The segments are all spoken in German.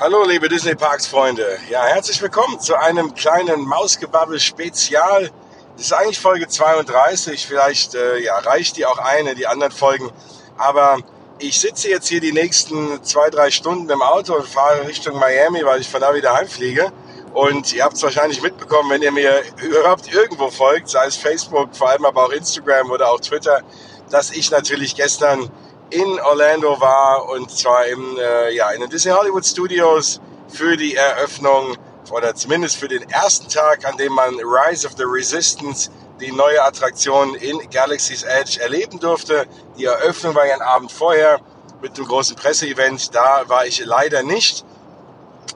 Hallo liebe Disney Parks Freunde. Ja, herzlich willkommen zu einem kleinen Mausgebabbel Spezial. Das ist eigentlich Folge 32. Vielleicht äh, ja, reicht die auch eine, die anderen Folgen. Aber ich sitze jetzt hier die nächsten zwei, drei Stunden im Auto und fahre Richtung Miami, weil ich von da wieder heimfliege. Und ihr habt es wahrscheinlich mitbekommen, wenn ihr mir überhaupt irgendwo folgt, sei es Facebook, vor allem aber auch Instagram oder auch Twitter, dass ich natürlich gestern in Orlando war und zwar im, äh, ja, in den Disney Hollywood Studios für die Eröffnung oder zumindest für den ersten Tag, an dem man Rise of the Resistance, die neue Attraktion in Galaxy's Edge erleben durfte. Die Eröffnung war ja ein Abend vorher mit dem großen Presseevent. Da war ich leider nicht.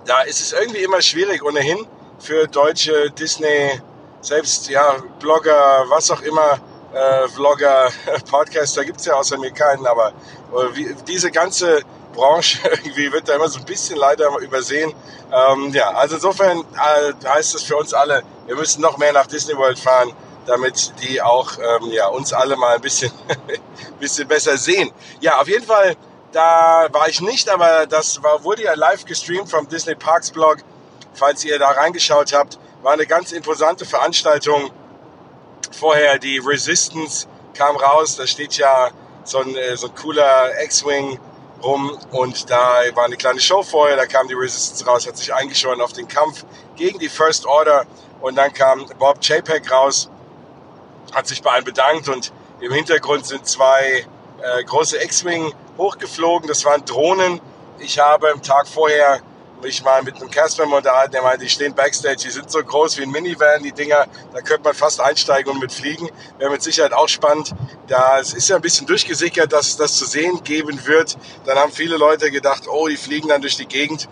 Da ist es irgendwie immer schwierig ohnehin für deutsche Disney, selbst ja Blogger, was auch immer, äh, Vlogger, Podcaster gibt es ja außer mir keinen, aber äh, wie, diese ganze Branche irgendwie wird da immer so ein bisschen leider übersehen. Ähm, ja, also insofern äh, heißt es für uns alle, wir müssen noch mehr nach Disney World fahren, damit die auch ähm, ja, uns alle mal ein bisschen, bisschen besser sehen. Ja, auf jeden Fall, da war ich nicht, aber das war, wurde ja live gestreamt vom Disney Parks Blog. Falls ihr da reingeschaut habt, war eine ganz imposante Veranstaltung vorher die Resistance kam raus, da steht ja so ein, äh, so ein cooler X-Wing rum und da war eine kleine Show vorher, da kam die Resistance raus, hat sich eingeschoren auf den Kampf gegen die First Order und dann kam Bob JPEG raus, hat sich bei allen bedankt und im Hintergrund sind zwei äh, große X-Wing hochgeflogen, das waren Drohnen. Ich habe am Tag vorher mich mal mit einem Casper unterhalten, der meinte, die stehen Backstage, die sind so groß wie ein Minivan, die Dinger, da könnte man fast einsteigen und mit fliegen. Wäre mit Sicherheit auch spannend. Da es ist ja ein bisschen durchgesickert, dass es das zu sehen geben wird. Dann haben viele Leute gedacht, oh, die fliegen dann durch die Gegend.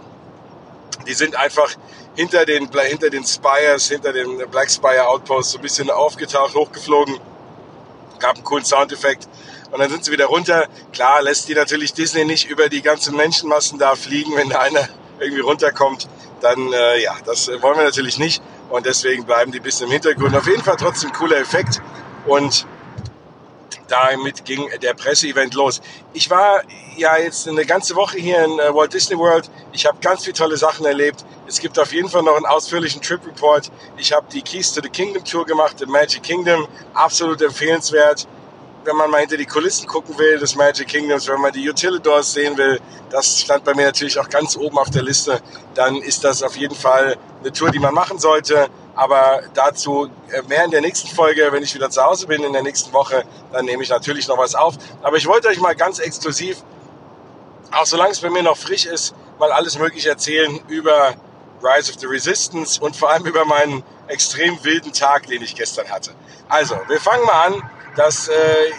Die sind einfach hinter den, hinter den Spires, hinter den Black Spire Outposts so ein bisschen aufgetaucht, hochgeflogen. Gab einen coolen Soundeffekt. Und dann sind sie wieder runter. Klar lässt die natürlich Disney nicht über die ganzen Menschenmassen da fliegen, wenn da einer irgendwie runterkommt, dann äh, ja, das wollen wir natürlich nicht und deswegen bleiben die ein bisschen im Hintergrund. Auf jeden Fall trotzdem cooler Effekt und damit ging der Presseevent los. Ich war ja jetzt eine ganze Woche hier in äh, Walt Disney World. Ich habe ganz viele tolle Sachen erlebt. Es gibt auf jeden Fall noch einen ausführlichen Trip Report. Ich habe die Keys to the Kingdom Tour gemacht, The Magic Kingdom, absolut empfehlenswert wenn man mal hinter die Kulissen gucken will des Magic Kingdoms, wenn man die Utilidors sehen will, das stand bei mir natürlich auch ganz oben auf der Liste, dann ist das auf jeden Fall eine Tour, die man machen sollte. Aber dazu äh, mehr in der nächsten Folge, wenn ich wieder zu Hause bin in der nächsten Woche, dann nehme ich natürlich noch was auf. Aber ich wollte euch mal ganz exklusiv, auch solange es bei mir noch frisch ist, mal alles Mögliche erzählen über Rise of the Resistance und vor allem über meinen extrem wilden Tag, den ich gestern hatte. Also, wir fangen mal an dass äh,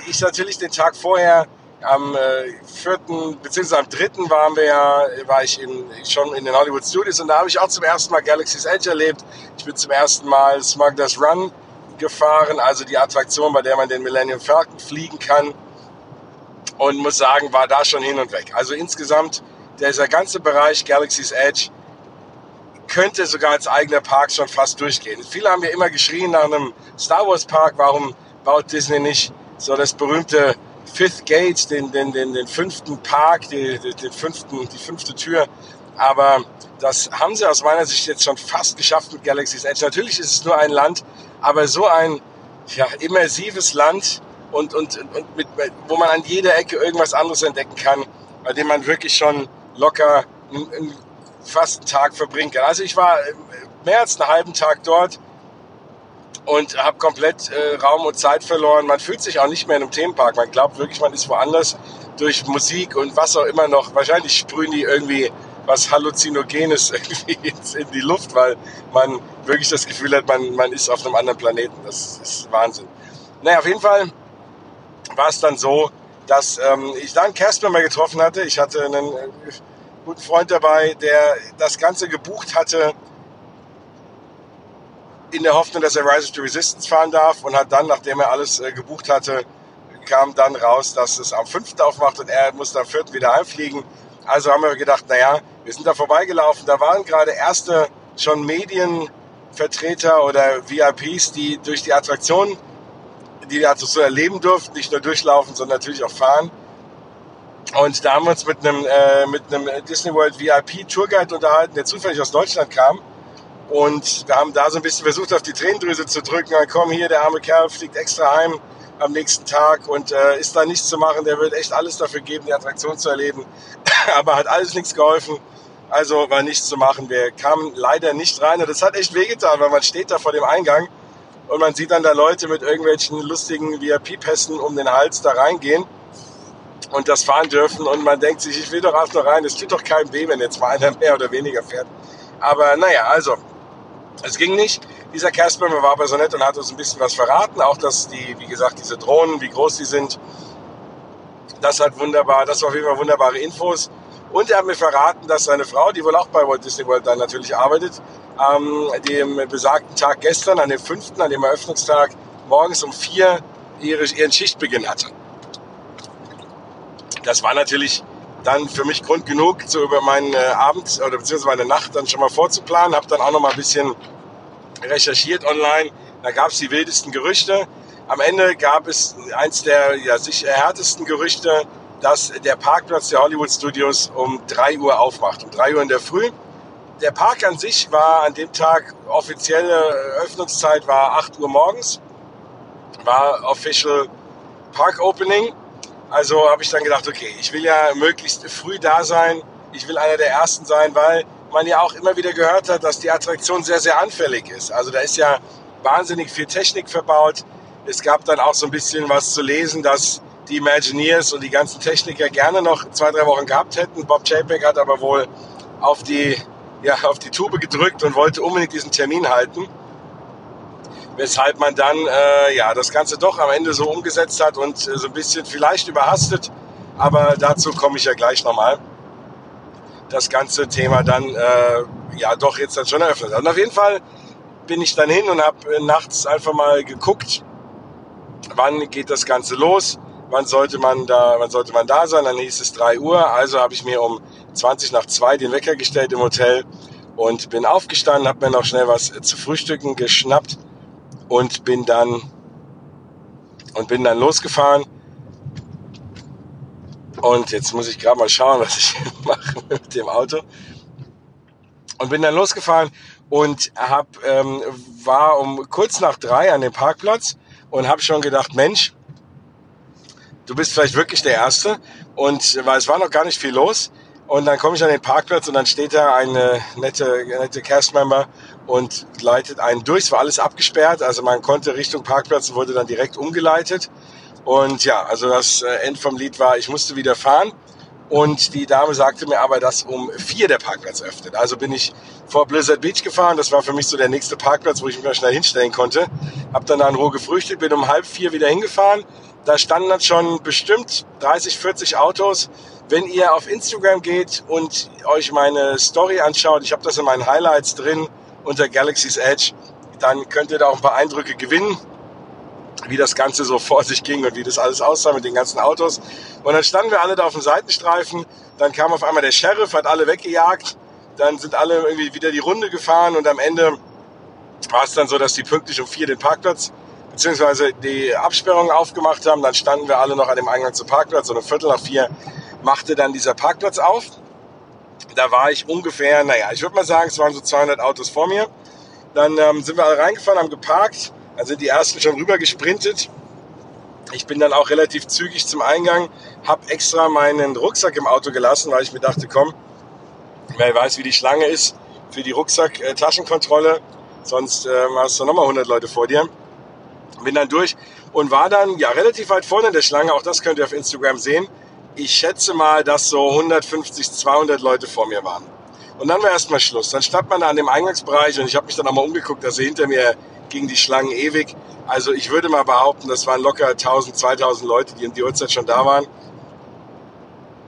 ich natürlich den Tag vorher am äh, vierten beziehungsweise am dritten waren wir ja, war ich in, schon in den Hollywood Studios und da habe ich auch zum ersten Mal Galaxy's Edge erlebt. Ich bin zum ersten Mal Smugglers Run gefahren, also die Attraktion, bei der man den Millennium Falcon fliegen kann und muss sagen, war da schon hin und weg. Also insgesamt dieser ganze Bereich Galaxy's Edge könnte sogar als eigener Park schon fast durchgehen. Viele haben ja immer geschrien nach einem Star Wars Park, warum baut Disney nicht so das berühmte Fifth Gate, den, den, den, den fünften Park, die, den fünften, die fünfte Tür. Aber das haben sie aus meiner Sicht jetzt schon fast geschafft mit Galaxy's Edge. Natürlich ist es nur ein Land, aber so ein ja, immersives Land und, und, und mit, wo man an jeder Ecke irgendwas anderes entdecken kann, bei dem man wirklich schon locker einen, einen fast einen Tag verbringen kann. Also ich war mehr als einen halben Tag dort und habe komplett äh, Raum und Zeit verloren. Man fühlt sich auch nicht mehr in einem Themenpark. Man glaubt wirklich, man ist woanders durch Musik und was auch immer noch. Wahrscheinlich sprühen die irgendwie was Halluzinogenes irgendwie in die Luft, weil man wirklich das Gefühl hat, man, man ist auf einem anderen Planeten. Das ist Wahnsinn. Naja, auf jeden Fall war es dann so, dass ähm, ich dann Casper mal getroffen hatte. Ich hatte einen äh, guten Freund dabei, der das Ganze gebucht hatte in der Hoffnung, dass er Rise of the Resistance fahren darf und hat dann, nachdem er alles äh, gebucht hatte, kam dann raus, dass es am 5. aufmacht und er musste am 4. wieder heimfliegen. Also haben wir gedacht, naja, wir sind da vorbeigelaufen. Da waren gerade erste schon Medienvertreter oder VIPs, die durch die Attraktion, die die Attraktion erleben durften, nicht nur durchlaufen, sondern natürlich auch fahren. Und da haben wir uns mit einem, äh, mit einem Disney World VIP Tourguide unterhalten, der zufällig aus Deutschland kam. Und wir haben da so ein bisschen versucht, auf die Tränendrüse zu drücken. Dann komm hier, der arme Kerl fliegt extra heim am nächsten Tag und äh, ist da nichts zu machen. Der wird echt alles dafür geben, die Attraktion zu erleben. Aber hat alles nichts geholfen. Also war nichts zu machen. Wir kamen leider nicht rein und das hat echt wehgetan, weil man steht da vor dem Eingang und man sieht dann da Leute mit irgendwelchen lustigen VIP-Pässen um den Hals da reingehen und das fahren dürfen und man denkt sich, ich will doch auch noch rein, es tut doch keinem weh, wenn jetzt mal einer mehr oder weniger fährt. Aber naja, also, es ging nicht. Dieser Casper war aber so nett und hat uns ein bisschen was verraten, auch dass die, wie gesagt, diese Drohnen, wie groß die sind, das hat wunderbar, das war auf jeden Fall wunderbare Infos. Und er hat mir verraten, dass seine Frau, die wohl auch bei Walt Disney World dann natürlich arbeitet, am dem besagten Tag gestern, an dem fünften, an dem Eröffnungstag, morgens um vier ihre, ihren Schichtbeginn hatte. Das war natürlich dann für mich Grund genug, so über meinen äh, Abend oder beziehungsweise meine Nacht dann schon mal vorzuplanen. Habe dann auch noch mal ein bisschen recherchiert online. Da gab es die wildesten Gerüchte. Am Ende gab es eins der ja, sich härtesten Gerüchte, dass der Parkplatz der Hollywood Studios um 3 Uhr aufmacht, um 3 Uhr in der Früh. Der Park an sich war an dem Tag, offizielle Öffnungszeit war 8 Uhr morgens, war Official Park Opening. Also habe ich dann gedacht, okay, ich will ja möglichst früh da sein, ich will einer der Ersten sein, weil man ja auch immer wieder gehört hat, dass die Attraktion sehr, sehr anfällig ist. Also da ist ja wahnsinnig viel Technik verbaut. Es gab dann auch so ein bisschen was zu lesen, dass die Imagineers und die ganzen Techniker gerne noch zwei, drei Wochen gehabt hätten. Bob Chapek hat aber wohl auf die, ja, auf die Tube gedrückt und wollte unbedingt diesen Termin halten. Weshalb man dann äh, ja, das Ganze doch am Ende so umgesetzt hat und äh, so ein bisschen vielleicht überhastet. Aber dazu komme ich ja gleich nochmal. Das ganze Thema dann äh, ja doch jetzt dann schon eröffnet. Und auf jeden Fall bin ich dann hin und habe äh, nachts einfach mal geguckt, wann geht das Ganze los wann sollte man da, wann sollte man da sein? Dann hieß es 3 Uhr. Also habe ich mir um 20 nach 2 den Wecker gestellt im Hotel und bin aufgestanden, habe mir noch schnell was zu frühstücken geschnappt und bin dann und bin dann losgefahren. Und jetzt muss ich gerade mal schauen, was ich mache mit dem Auto. Und bin dann losgefahren und hab, ähm, war um kurz nach drei an dem Parkplatz und habe schon gedacht, Mensch, du bist vielleicht wirklich der Erste. Und weil es war noch gar nicht viel los. Und dann komme ich an den Parkplatz und dann steht da eine nette, nette Castmember und leitet einen durch. Es war alles abgesperrt, also man konnte Richtung Parkplatz und wurde dann direkt umgeleitet. Und ja, also das äh, End vom Lied war, ich musste wieder fahren. Und die Dame sagte mir aber, dass um vier der Parkplatz öffnet. Also bin ich vor Blizzard Beach gefahren. Das war für mich so der nächste Parkplatz, wo ich mich mal schnell hinstellen konnte. Hab dann da in Ruhe gefrühstückt, bin um halb vier wieder hingefahren da standen dann schon bestimmt 30, 40 Autos. Wenn ihr auf Instagram geht und euch meine Story anschaut, ich habe das in meinen Highlights drin unter Galaxy's Edge, dann könnt ihr da auch ein paar Eindrücke gewinnen, wie das Ganze so vor sich ging und wie das alles aussah mit den ganzen Autos. Und dann standen wir alle da auf dem Seitenstreifen, dann kam auf einmal der Sheriff, hat alle weggejagt, dann sind alle irgendwie wieder die Runde gefahren und am Ende war es dann so, dass die pünktlich um vier den Parkplatz beziehungsweise die Absperrung aufgemacht haben. Dann standen wir alle noch an dem Eingang zum Parkplatz. Und um Viertel nach vier machte dann dieser Parkplatz auf. Da war ich ungefähr, naja, ich würde mal sagen, es waren so 200 Autos vor mir. Dann ähm, sind wir alle reingefahren, haben geparkt. Dann sind die ersten schon rüber gesprintet. Ich bin dann auch relativ zügig zum Eingang, habe extra meinen Rucksack im Auto gelassen, weil ich mir dachte, komm, wer weiß, wie die Schlange ist für die Rucksack-Taschenkontrolle. Sonst äh, hast du nochmal 100 Leute vor dir bin dann durch und war dann ja relativ weit vorne in der Schlange. Auch das könnt ihr auf Instagram sehen. Ich schätze mal, dass so 150, 200 Leute vor mir waren. Und dann war erstmal Schluss. Dann stand man da an dem Eingangsbereich und ich habe mich dann auch mal umgeguckt, also hinter mir gingen die Schlangen ewig. Also ich würde mal behaupten, das waren locker 1000, 2000 Leute, die in die Uhrzeit schon da waren.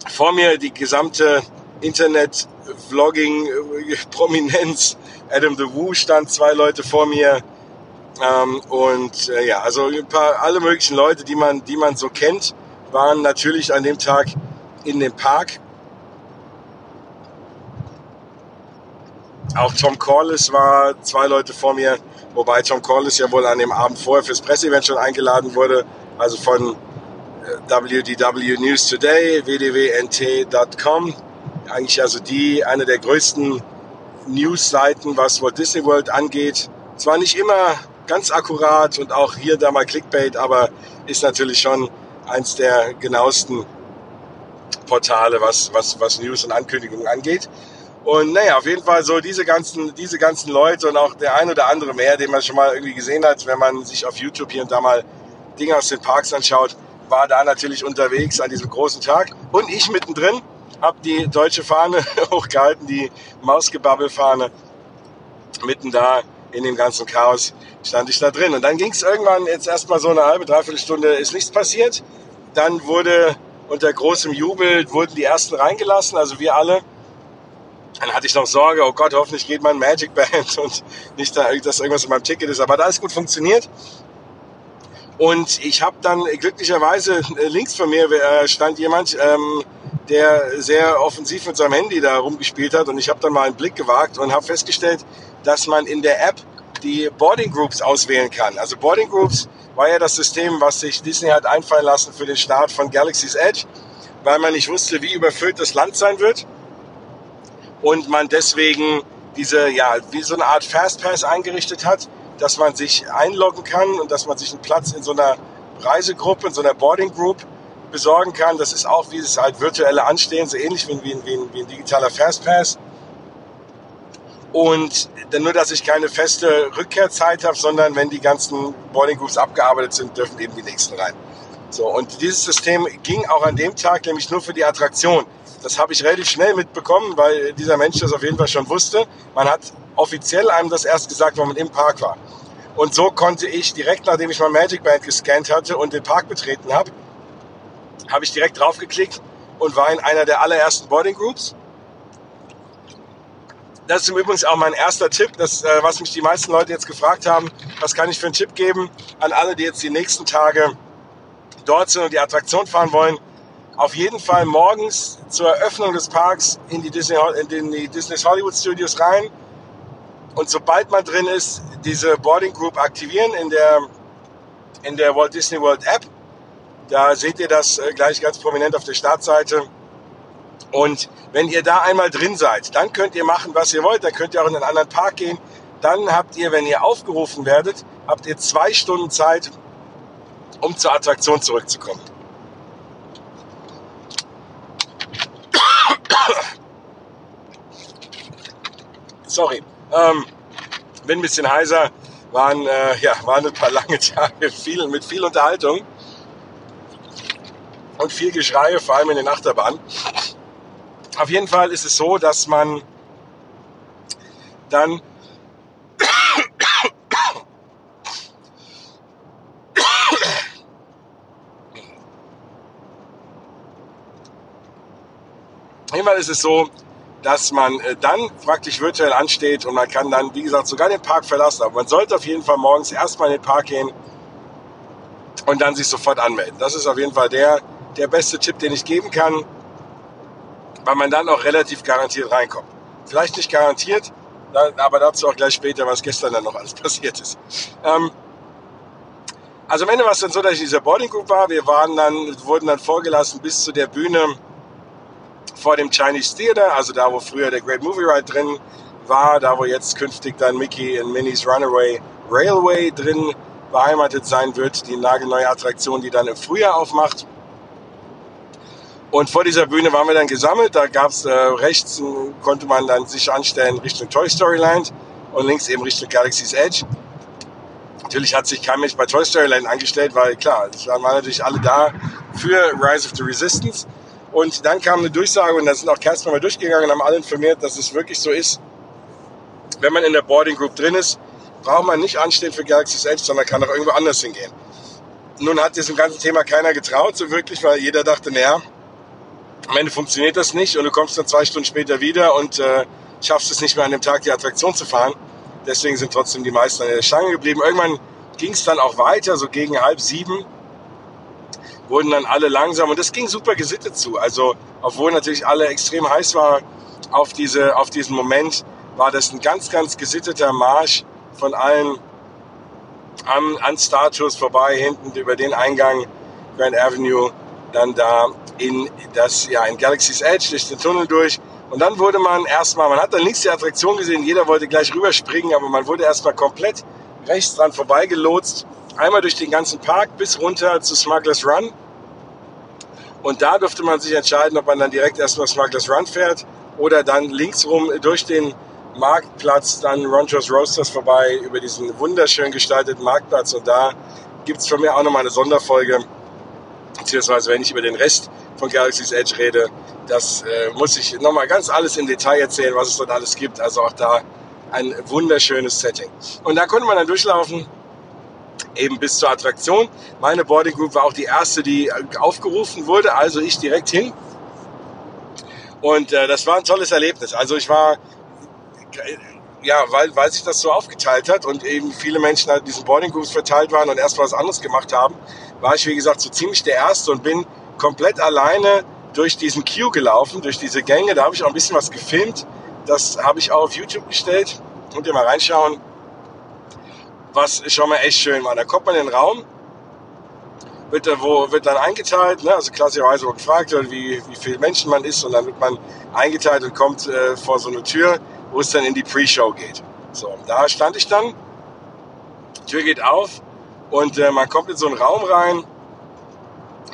Vor mir die gesamte Internet-Vlogging-Prominenz. Adam the Woo stand zwei Leute vor mir. Ähm, und äh, ja, also ein paar, alle möglichen Leute, die man, die man so kennt, waren natürlich an dem Tag in dem Park. Auch Tom Corliss war zwei Leute vor mir, wobei Tom Corliss ja wohl an dem Abend vorher fürs Presseevent schon eingeladen wurde, also von WDW News Today, wdwnt.com. Eigentlich also die, eine der größten News-Seiten, was Walt Disney World angeht. Zwar nicht immer ganz akkurat und auch hier da mal Clickbait, aber ist natürlich schon eins der genauesten Portale, was, was, was News und Ankündigungen angeht. Und naja, auf jeden Fall so diese ganzen, diese ganzen Leute und auch der ein oder andere mehr, den man schon mal irgendwie gesehen hat, wenn man sich auf YouTube hier und da mal Dinge aus den Parks anschaut, war da natürlich unterwegs an diesem großen Tag. Und ich mittendrin habe die deutsche Fahne hochgehalten, die Mausgebabbelfahne. Mitten da in dem ganzen Chaos stand ich da drin. Und dann ging es irgendwann jetzt erstmal so eine halbe, dreiviertel Stunde, ist nichts passiert. Dann wurde unter großem Jubel, wurden die ersten reingelassen, also wir alle. Dann hatte ich noch Sorge, oh Gott, hoffentlich geht mein Magic Band und nicht, dass irgendwas in meinem Ticket ist. Aber da ist gut funktioniert. Und ich habe dann glücklicherweise äh, links von mir äh, stand jemand, ähm, der sehr offensiv mit seinem Handy da rumgespielt hat. Und ich habe dann mal einen Blick gewagt und habe festgestellt, dass man in der App die Boarding Groups auswählen kann. Also Boarding Groups war ja das System, was sich Disney hat einfallen lassen für den Start von Galaxy's Edge, weil man nicht wusste, wie überfüllt das Land sein wird und man deswegen diese, ja, wie so eine Art Fastpass eingerichtet hat, dass man sich einloggen kann und dass man sich einen Platz in so einer Reisegruppe, in so einer Boarding Group besorgen kann. Das ist auch wie es halt virtuelle Anstehen, so ähnlich wie, wie, wie, wie ein digitaler Fastpass. Und nur, dass ich keine feste Rückkehrzeit habe, sondern wenn die ganzen Boarding Groups abgearbeitet sind, dürfen eben die nächsten rein. So, und dieses System ging auch an dem Tag nämlich nur für die Attraktion. Das habe ich relativ schnell mitbekommen, weil dieser Mensch das auf jeden Fall schon wusste. Man hat offiziell einem das erst gesagt, wenn man im Park war. Und so konnte ich direkt, nachdem ich mein Magic Band gescannt hatte und den Park betreten habe, habe ich direkt draufgeklickt und war in einer der allerersten Boarding Groups. Das ist übrigens auch mein erster Tipp, das, äh, was mich die meisten Leute jetzt gefragt haben. Was kann ich für einen Tipp geben an alle, die jetzt die nächsten Tage dort sind und die Attraktion fahren wollen? auf jeden Fall morgens zur Eröffnung des Parks in die Disney, in die Disney Hollywood Studios rein. Und sobald man drin ist, diese Boarding Group aktivieren in der, in der Walt Disney World App. Da seht ihr das äh, gleich ganz prominent auf der Startseite. Und wenn ihr da einmal drin seid, dann könnt ihr machen, was ihr wollt. Dann könnt ihr auch in einen anderen Park gehen. Dann habt ihr, wenn ihr aufgerufen werdet, habt ihr zwei Stunden Zeit, um zur Attraktion zurückzukommen. Sorry. Ähm, bin ein bisschen heiser. Waren, äh, ja, waren ein paar lange Tage viel, mit viel Unterhaltung und viel Geschrei, vor allem in den Achterbahnen. Auf jeden Fall ist es so, dass man dann Auf jeden Fall ist es so, dass man äh, dann praktisch virtuell ansteht und man kann dann, wie gesagt, sogar den Park verlassen. Aber man sollte auf jeden Fall morgens erstmal in den Park gehen und dann sich sofort anmelden. Das ist auf jeden Fall der, der beste Tipp, den ich geben kann, weil man dann auch relativ garantiert reinkommt. Vielleicht nicht garantiert, aber dazu auch gleich später, was gestern dann noch alles passiert ist. Ähm, also am Ende war es dann so, dass ich in dieser Boarding Group war. Wir waren dann, wurden dann vorgelassen bis zu der Bühne vor dem Chinese Theater, also da, wo früher der Great Movie Ride drin war, da, wo jetzt künftig dann Mickey in Minnie's Runaway Railway drin beheimatet sein wird, die nagelneue Attraktion, die dann im Frühjahr aufmacht. Und vor dieser Bühne waren wir dann gesammelt. Da gab es äh, rechts, konnte man dann sich anstellen Richtung Toy Story Land und links eben Richtung Galaxy's Edge. Natürlich hat sich kein Mensch bei Toy Story Land angestellt, weil klar, es waren natürlich alle da für Rise of the Resistance. Und dann kam eine Durchsage und da sind auch Kerstin mal durchgegangen und haben alle informiert, dass es wirklich so ist. Wenn man in der Boarding Group drin ist, braucht man nicht anstehen für Galaxy's Edge, sondern kann auch irgendwo anders hingehen. Nun hat diesem ganzen Thema keiner getraut, so wirklich, weil jeder dachte, naja, am Ende funktioniert das nicht und du kommst dann zwei Stunden später wieder und äh, schaffst es nicht mehr an dem Tag die Attraktion zu fahren. Deswegen sind trotzdem die meisten an der Stange geblieben. Irgendwann ging es dann auch weiter, so gegen halb sieben wurden dann alle langsam und das ging super gesittet zu. Also, obwohl natürlich alle extrem heiß war auf, diese, auf diesen Moment, war das ein ganz, ganz gesitteter Marsch von allen an, an Status vorbei, hinten über den Eingang Grand Avenue, dann da in das, ja, in Galaxy's Edge, durch den Tunnel durch. Und dann wurde man erstmal, man hat dann links die Attraktion gesehen, jeder wollte gleich rüberspringen, aber man wurde erstmal komplett rechts dran vorbeigelotst. Einmal durch den ganzen Park bis runter zu Smuggler's Run. Und da durfte man sich entscheiden, ob man dann direkt erstmal Smuggler's Run fährt oder dann linksrum durch den Marktplatz, dann Ronchos Roasters vorbei, über diesen wunderschön gestalteten Marktplatz. Und da gibt es von mir auch nochmal eine Sonderfolge, beziehungsweise wenn ich über den Rest von Galaxy's Edge rede, das äh, muss ich nochmal ganz alles im Detail erzählen, was es dort alles gibt. Also auch da ein wunderschönes Setting. Und da konnte man dann durchlaufen, eben bis zur Attraktion. Meine Boarding Group war auch die erste, die aufgerufen wurde, also ich direkt hin. Und äh, das war ein tolles Erlebnis. Also ich war, ja, weil, weil sich das so aufgeteilt hat und eben viele Menschen halt in diesen Boarding Groups verteilt waren und erst was anderes gemacht haben, war ich, wie gesagt, so ziemlich der Erste und bin komplett alleine durch diesen Queue gelaufen, durch diese Gänge. Da habe ich auch ein bisschen was gefilmt. Das habe ich auch auf YouTube gestellt. Könnt ihr mal reinschauen. Was schon mal echt schön war. Da kommt man in den Raum, wird, wo, wird dann eingeteilt. Ne? Also klassischerweise wird gefragt, wie, wie viele Menschen man ist. Und dann wird man eingeteilt und kommt äh, vor so eine Tür, wo es dann in die Pre-Show geht. So, da stand ich dann. Tür geht auf und äh, man kommt in so einen Raum rein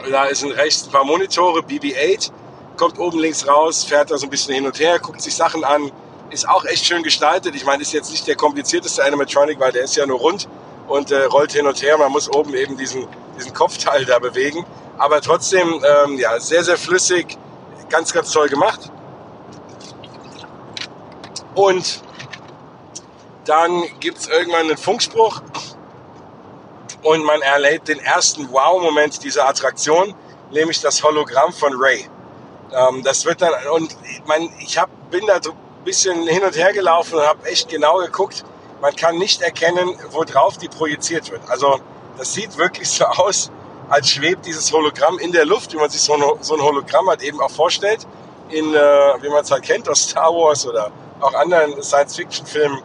da ist rechts ein paar Monitore, BB-8, kommt oben links raus, fährt da so ein bisschen hin und her, guckt sich Sachen an, ist auch echt schön gestaltet. Ich meine, ist jetzt nicht der komplizierteste Animatronic, weil der ist ja nur rund und äh, rollt hin und her. Man muss oben eben diesen, diesen Kopfteil da bewegen. Aber trotzdem, ähm, ja, sehr, sehr flüssig, ganz, ganz toll gemacht. Und dann gibt es irgendwann einen Funkspruch und man erlebt den ersten Wow-Moment dieser Attraktion, nämlich das Hologramm von Ray. Ähm, das wird dann, und man, ich hab, bin da ein bisschen hin und her gelaufen und habe echt genau geguckt. Man kann nicht erkennen, worauf die projiziert wird. Also das sieht wirklich so aus, als schwebt dieses Hologramm in der Luft, wie man sich so ein, so ein Hologramm halt eben auch vorstellt, in, äh, wie man es halt kennt aus Star Wars oder auch anderen Science-Fiction-Filmen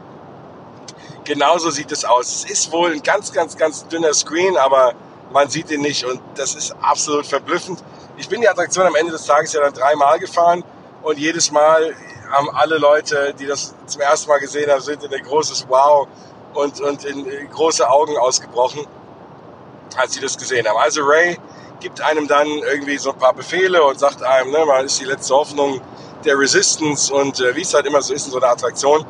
genauso sieht es aus. Es ist wohl ein ganz, ganz, ganz dünner Screen, aber man sieht ihn nicht und das ist absolut verblüffend. Ich bin die Attraktion am Ende des Tages ja dann dreimal gefahren und jedes Mal haben alle Leute, die das zum ersten Mal gesehen haben, sind in ein großes Wow und, und in große Augen ausgebrochen, als sie das gesehen haben. Also Ray gibt einem dann irgendwie so ein paar Befehle und sagt einem, ne, man ist die letzte Hoffnung der Resistance und äh, wie es halt immer so ist in so einer Attraktion.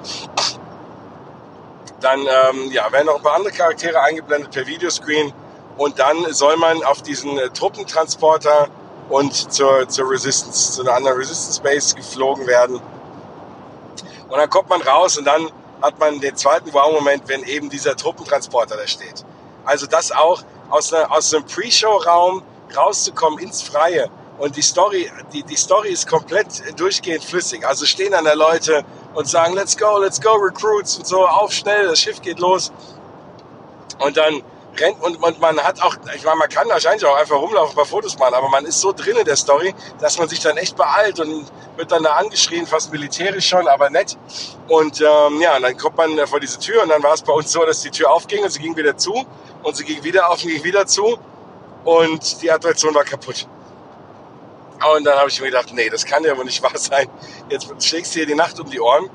Dann ähm, ja, werden noch ein paar andere Charaktere eingeblendet per Videoscreen. Und dann soll man auf diesen äh, Truppentransporter und zur, zur Resistance, zu einer anderen Resistance Base geflogen werden. Und dann kommt man raus und dann hat man den zweiten Wow-Moment, wenn eben dieser Truppentransporter da steht. Also das auch aus, einer, aus einem Pre-Show-Raum rauszukommen ins Freie. Und die Story, die, die Story ist komplett durchgehend flüssig. Also stehen dann da Leute und sagen, let's go, let's go, Recruits und so, auf schnell, das Schiff geht los. Und dann rennt und, und man hat auch, ich meine, man kann wahrscheinlich auch einfach rumlaufen, ein paar Fotos machen, aber man ist so drin in der Story, dass man sich dann echt beeilt und wird dann da angeschrien, fast militärisch schon, aber nett. Und ähm, ja, und dann kommt man vor diese Tür und dann war es bei uns so, dass die Tür aufging und sie ging wieder zu und sie ging wieder auf und ging wieder zu und die Attraktion war kaputt. Und dann habe ich mir gedacht, nee, das kann ja wohl nicht wahr sein. Jetzt schlägst du hier die Nacht um die Ohren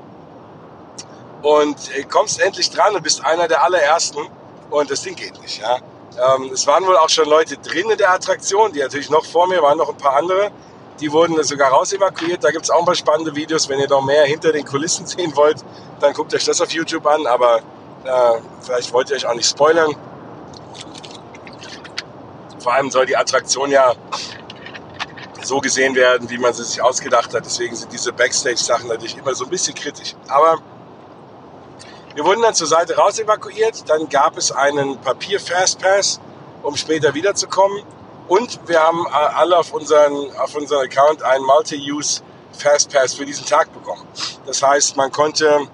und äh, kommst endlich dran und bist einer der allerersten. Und das Ding geht nicht. Ja. Ähm, es waren wohl auch schon Leute drin in der Attraktion, die natürlich noch vor mir waren, noch ein paar andere. Die wurden sogar raus evakuiert. Da gibt es auch ein paar spannende Videos. Wenn ihr noch mehr hinter den Kulissen sehen wollt, dann guckt euch das auf YouTube an. Aber äh, vielleicht wollt ihr euch auch nicht spoilern. Vor allem soll die Attraktion ja so gesehen werden, wie man sie sich ausgedacht hat. Deswegen sind diese Backstage-Sachen natürlich immer so ein bisschen kritisch. Aber wir wurden dann zur Seite raus evakuiert. Dann gab es einen Papier-Fastpass, um später wiederzukommen. Und wir haben alle auf unseren, auf unseren Account einen Multi-Use Fastpass für diesen Tag bekommen. Das heißt, man konnte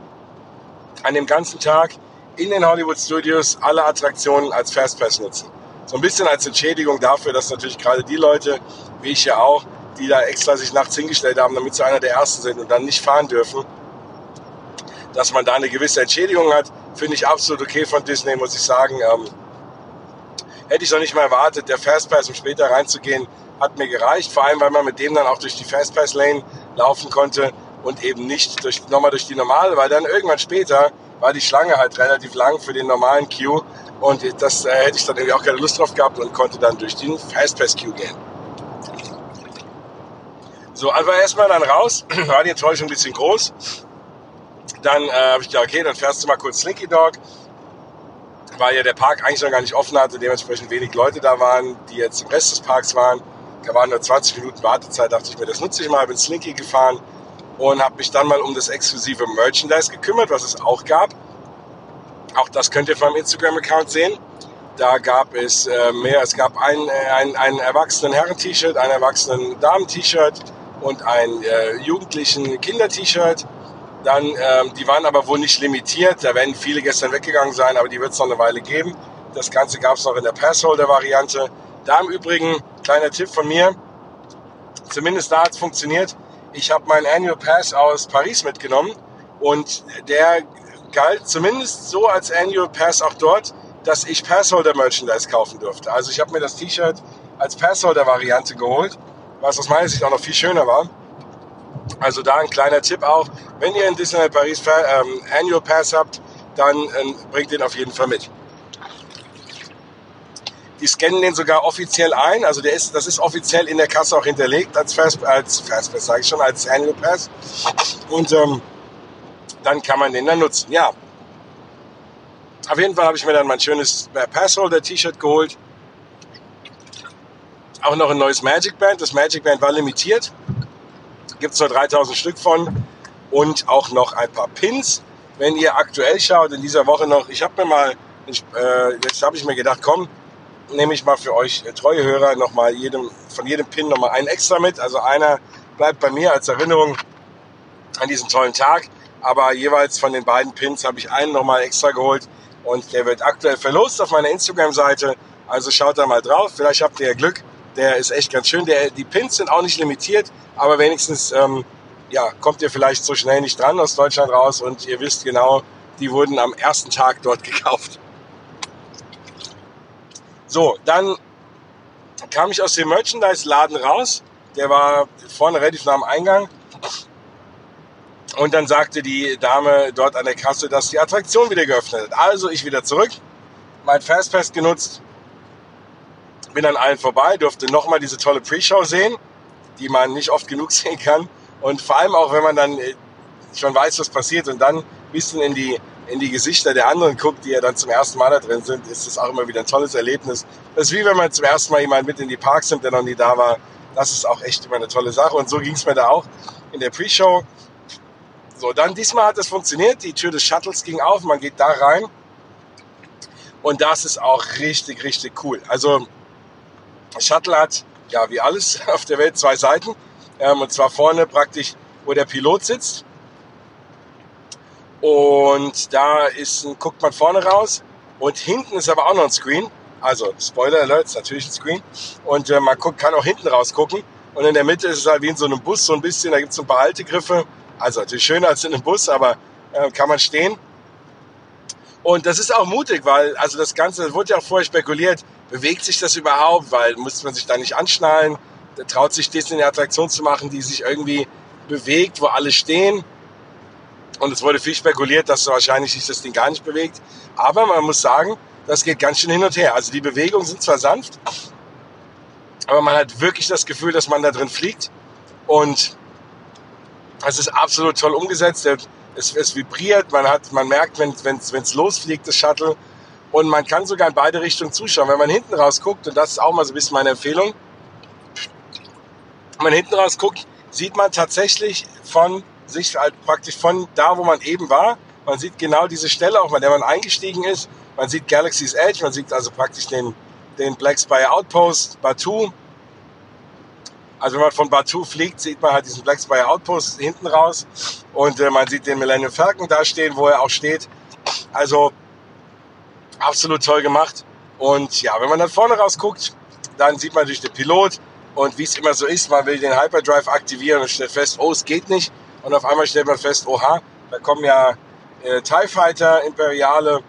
an dem ganzen Tag in den Hollywood Studios alle Attraktionen als Fastpass nutzen. So ein bisschen als Entschädigung dafür, dass natürlich gerade die Leute, wie ich ja auch, die da extra sich nachts hingestellt haben, damit sie einer der Ersten sind und dann nicht fahren dürfen, dass man da eine gewisse Entschädigung hat, finde ich absolut okay von Disney, muss ich sagen. Ähm, hätte ich noch nicht mal erwartet. Der Fastpass, um später reinzugehen, hat mir gereicht. Vor allem, weil man mit dem dann auch durch die Fastpass-Lane laufen konnte und eben nicht durch, nochmal durch die normale, weil dann irgendwann später war die Schlange halt relativ lang für den normalen Queue und das äh, hätte ich dann irgendwie auch keine Lust drauf gehabt und konnte dann durch den Fastpass-Queue gehen. So, einfach erstmal dann raus, war die Enttäuschung ein bisschen groß. Dann äh, habe ich gedacht, okay, dann fährst du mal kurz Slinky Dog, weil ja der Park eigentlich noch gar nicht offen hatte, dementsprechend wenig Leute da waren, die jetzt im Rest des Parks waren. Da waren nur 20 Minuten Wartezeit, dachte ich mir, das nutze ich mal, bin Slinky gefahren und habe mich dann mal um das exklusive Merchandise gekümmert, was es auch gab. Auch das könnt ihr auf meinem Instagram-Account sehen. Da gab es äh, mehr. Es gab ein, äh, ein, ein erwachsenen Herren-T-Shirt, ein erwachsenen Damen-T-Shirt und ein äh, jugendlichen Kinder-T-Shirt. Dann, ähm, die waren aber wohl nicht limitiert. Da werden viele gestern weggegangen sein, aber die wird es noch eine Weile geben. Das Ganze gab es noch in der Passholder-Variante. Da im Übrigen, kleiner Tipp von mir, zumindest da hat es funktioniert. Ich habe meinen Annual Pass aus Paris mitgenommen und der galt zumindest so als Annual Pass auch dort, dass ich Passholder Merchandise kaufen durfte. Also ich habe mir das T-Shirt als Passholder Variante geholt, was aus meiner Sicht auch noch viel schöner war. Also da ein kleiner Tipp auch, wenn ihr in Disneyland Paris ähm, Annual Pass habt, dann ähm, bringt den auf jeden Fall mit. Die scannen den sogar offiziell ein. Also der ist, das ist offiziell in der Kasse auch hinterlegt als Fast, als Fastpass, sage ich schon, als Annual Pass. Und ähm, dann kann man den dann nutzen. Ja. Auf jeden Fall habe ich mir dann mein schönes Passholder-T-Shirt geholt. Auch noch ein neues Magic Band. Das Magic Band war limitiert. Gibt es nur 3000 Stück von. Und auch noch ein paar Pins. Wenn ihr aktuell schaut, in dieser Woche noch, ich habe mir mal, ich, äh, jetzt habe ich mir gedacht, komm, nehme ich mal für euch treue Hörer noch mal jedem, von jedem Pin noch mal einen extra mit. Also einer bleibt bei mir als Erinnerung an diesen tollen Tag. Aber jeweils von den beiden Pins habe ich einen noch mal extra geholt. Und der wird aktuell verlost auf meiner Instagram-Seite. Also schaut da mal drauf. Vielleicht habt ihr ja Glück. Der ist echt ganz schön. Der, die Pins sind auch nicht limitiert. Aber wenigstens ähm, ja, kommt ihr vielleicht so schnell nicht dran aus Deutschland raus. Und ihr wisst genau, die wurden am ersten Tag dort gekauft. So, dann kam ich aus dem Merchandise-Laden raus. Der war vorne relativ nah am Eingang. Und dann sagte die Dame dort an der Kasse, dass die Attraktion wieder geöffnet hat. Also ich wieder zurück, mein Fastpass genutzt, bin an allen vorbei, durfte nochmal diese tolle Pre-Show sehen, die man nicht oft genug sehen kann. Und vor allem auch, wenn man dann äh, schon weiß, was passiert und dann ein bisschen in die in die Gesichter der anderen guckt, die ja dann zum ersten Mal da drin sind, ist das auch immer wieder ein tolles Erlebnis. Das ist wie wenn man zum ersten Mal jemanden mit in die Parks nimmt, der noch nie da war. Das ist auch echt immer eine tolle Sache. Und so ging es mir da auch in der Pre-Show. So, dann diesmal hat es funktioniert. Die Tür des Shuttles ging auf, man geht da rein. Und das ist auch richtig, richtig cool. Also, Shuttle hat, ja, wie alles auf der Welt, zwei Seiten. Ähm, und zwar vorne praktisch, wo der Pilot sitzt. Und da ist ein, guckt man vorne raus und hinten ist aber auch noch ein Screen. Also Spoiler Alert, ist natürlich ein Screen. Und äh, man guckt, kann auch hinten raus gucken. Und in der Mitte ist es halt wie in so einem Bus so ein bisschen. Da gibt es so ein paar Haltegriffe. Also natürlich schöner als in einem Bus, aber äh, kann man stehen. Und das ist auch mutig, weil also das Ganze, das wurde ja auch vorher spekuliert, bewegt sich das überhaupt? Weil muss man sich da nicht anschnallen? Da traut sich Disney eine Attraktion zu machen, die sich irgendwie bewegt, wo alle stehen. Und es wurde viel spekuliert, dass wahrscheinlich sich das Ding gar nicht bewegt. Aber man muss sagen, das geht ganz schön hin und her. Also die Bewegungen sind zwar sanft, aber man hat wirklich das Gefühl, dass man da drin fliegt. Und es ist absolut toll umgesetzt. Es, es vibriert, man, hat, man merkt, wenn es losfliegt, das Shuttle. Und man kann sogar in beide Richtungen zuschauen. Wenn man hinten raus guckt, und das ist auch mal so ein bisschen meine Empfehlung, wenn man hinten raus guckt, sieht man tatsächlich von sich halt praktisch von da, wo man eben war, man sieht genau diese Stelle, auch bei der man eingestiegen ist. Man sieht Galaxy's Edge, man sieht also praktisch den, den Black Spire Outpost, Batu. Also wenn man von Batu fliegt, sieht man halt diesen Black Spire Outpost hinten raus und äh, man sieht den Millennium Falcon da stehen, wo er auch steht. Also absolut toll gemacht. Und ja, wenn man dann vorne raus guckt, dann sieht man natürlich den Pilot und wie es immer so ist, man will den Hyperdrive aktivieren und stellt fest, oh, es geht nicht. Und auf einmal stellt man fest, oha, da kommen ja äh, TIE Fighter, Imperiale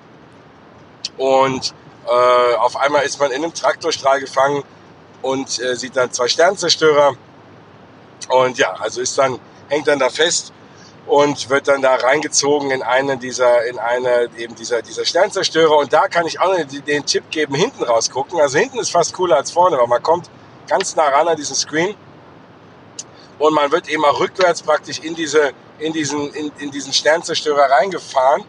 und Äh, auf einmal ist man in einem Traktorstrahl gefangen und äh, sieht dann zwei Sternzerstörer. Und ja, also ist dann, hängt dann da fest und wird dann da reingezogen in eine dieser, in eine eben dieser, dieser Sternzerstörer. Und da kann ich auch den, den Tipp geben, hinten rausgucken. Also hinten ist fast cooler als vorne, weil man kommt ganz nah ran an diesen Screen und man wird auch rückwärts praktisch in diese, in diesen, in, in diesen Sternzerstörer reingefahren.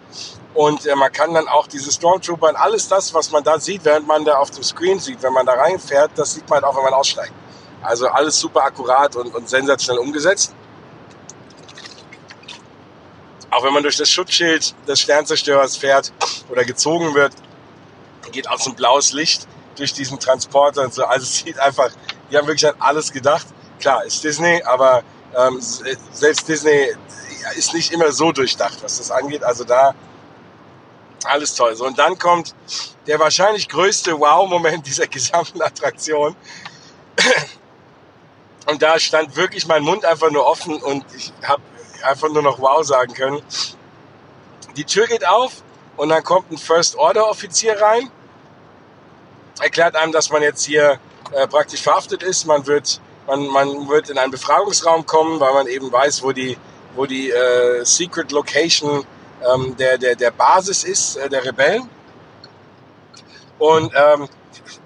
Und äh, man kann dann auch diese Stormtrooper und alles das, was man da sieht, während man da auf dem Screen sieht, wenn man da reinfährt, das sieht man halt auch, wenn man aussteigt. Also alles super akkurat und, und sensationell umgesetzt. Auch wenn man durch das Schutzschild des Sternzerstörers fährt oder gezogen wird, geht auch so ein blaues Licht durch diesen Transporter und so. Also es sieht einfach, die haben wirklich an alles gedacht. Klar, ist Disney, aber ähm, selbst Disney ist nicht immer so durchdacht, was das angeht. Also da alles toll. So, und dann kommt der wahrscheinlich größte Wow-Moment dieser gesamten Attraktion. Und da stand wirklich mein Mund einfach nur offen und ich habe einfach nur noch Wow sagen können. Die Tür geht auf und dann kommt ein First Order Offizier rein, erklärt einem, dass man jetzt hier äh, praktisch verhaftet ist. Man wird, man, man wird in einen Befragungsraum kommen, weil man eben weiß, wo die, wo die äh, Secret Location ähm, der, der, der Basis ist, äh, der Rebellen. Und, ähm,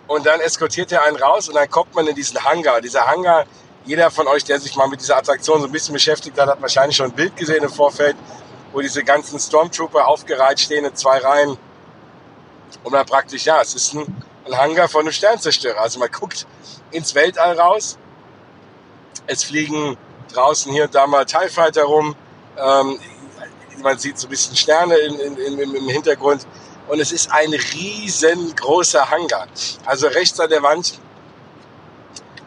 und dann eskortiert er einen raus und dann kommt man in diesen Hangar. Dieser Hangar jeder von euch, der sich mal mit dieser Attraktion so ein bisschen beschäftigt hat, hat wahrscheinlich schon ein Bild gesehen im Vorfeld, wo diese ganzen Stormtrooper aufgereiht stehen in zwei Reihen. Und dann praktisch, ja, es ist ein, ein Hangar von einem Sternzerstörer. Also man guckt ins Weltall raus. Es fliegen draußen hier und da mal TIE Fighter rum. Ähm, man sieht so ein bisschen Sterne in, in, in, im Hintergrund. Und es ist ein riesengroßer Hangar. Also rechts an der Wand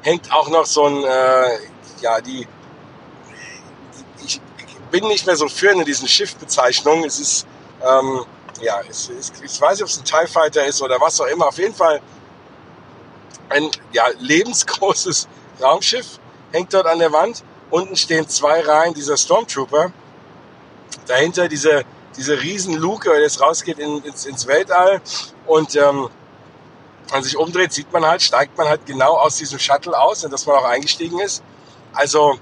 hängt auch noch so ein, äh, ja, die, ich bin nicht mehr so für in diesen Schiffbezeichnungen. Es ist, ähm, ja, es ist, ich weiß nicht, ob es ein TIE Fighter ist oder was auch immer. Auf jeden Fall ein ja, lebensgroßes Raumschiff hängt dort an der Wand. Unten stehen zwei Reihen dieser Stormtrooper. Dahinter diese, diese riesen Luke, der jetzt rausgeht in, ins, ins Weltall. Und ähm, man sich umdreht, sieht man halt, steigt man halt genau aus diesem Shuttle aus, in das man auch eingestiegen ist. Also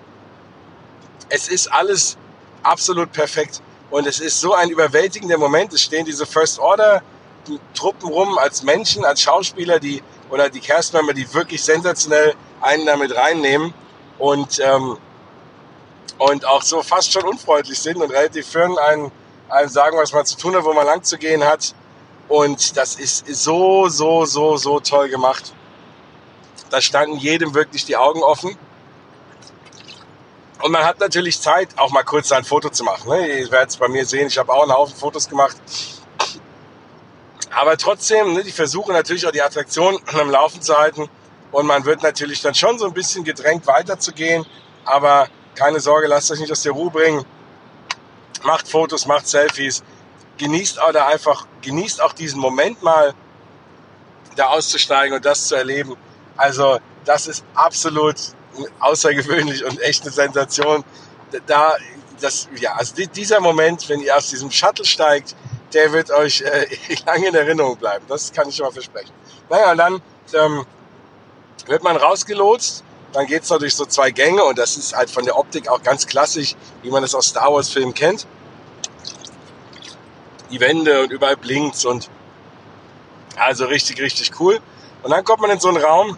es ist alles absolut perfekt und es ist so ein überwältigender Moment. Es stehen diese First Order Truppen rum als Menschen, als Schauspieler, die oder die Castmember, die wirklich sensationell einen damit reinnehmen und ähm, und auch so fast schon unfreundlich sind und relativ firm einen, einen sagen, was man zu tun hat, wo man lang zu gehen hat. Und das ist so, so, so, so toll gemacht. Da standen jedem wirklich die Augen offen. Und man hat natürlich Zeit, auch mal kurz ein Foto zu machen. Ne? Ihr werdet es bei mir sehen, ich habe auch einen Haufen Fotos gemacht. Aber trotzdem, ne, die versuchen natürlich auch die Attraktion am Laufen zu halten. Und man wird natürlich dann schon so ein bisschen gedrängt weiterzugehen. Aber keine Sorge, lasst euch nicht aus der Ruhe bringen. Macht Fotos, macht Selfies genießt da einfach, genießt auch diesen Moment mal, da auszusteigen und das zu erleben. Also, das ist absolut außergewöhnlich und echt eine Sensation. Da, das, ja, also dieser Moment, wenn ihr aus diesem Shuttle steigt, der wird euch äh, lange in Erinnerung bleiben. Das kann ich schon mal versprechen. Naja, und dann ähm, wird man rausgelotst. Dann geht's noch durch so zwei Gänge und das ist halt von der Optik auch ganz klassisch, wie man das aus Star Wars Filmen kennt die Wände und überall blinkt's und also richtig, richtig cool. Und dann kommt man in so einen Raum,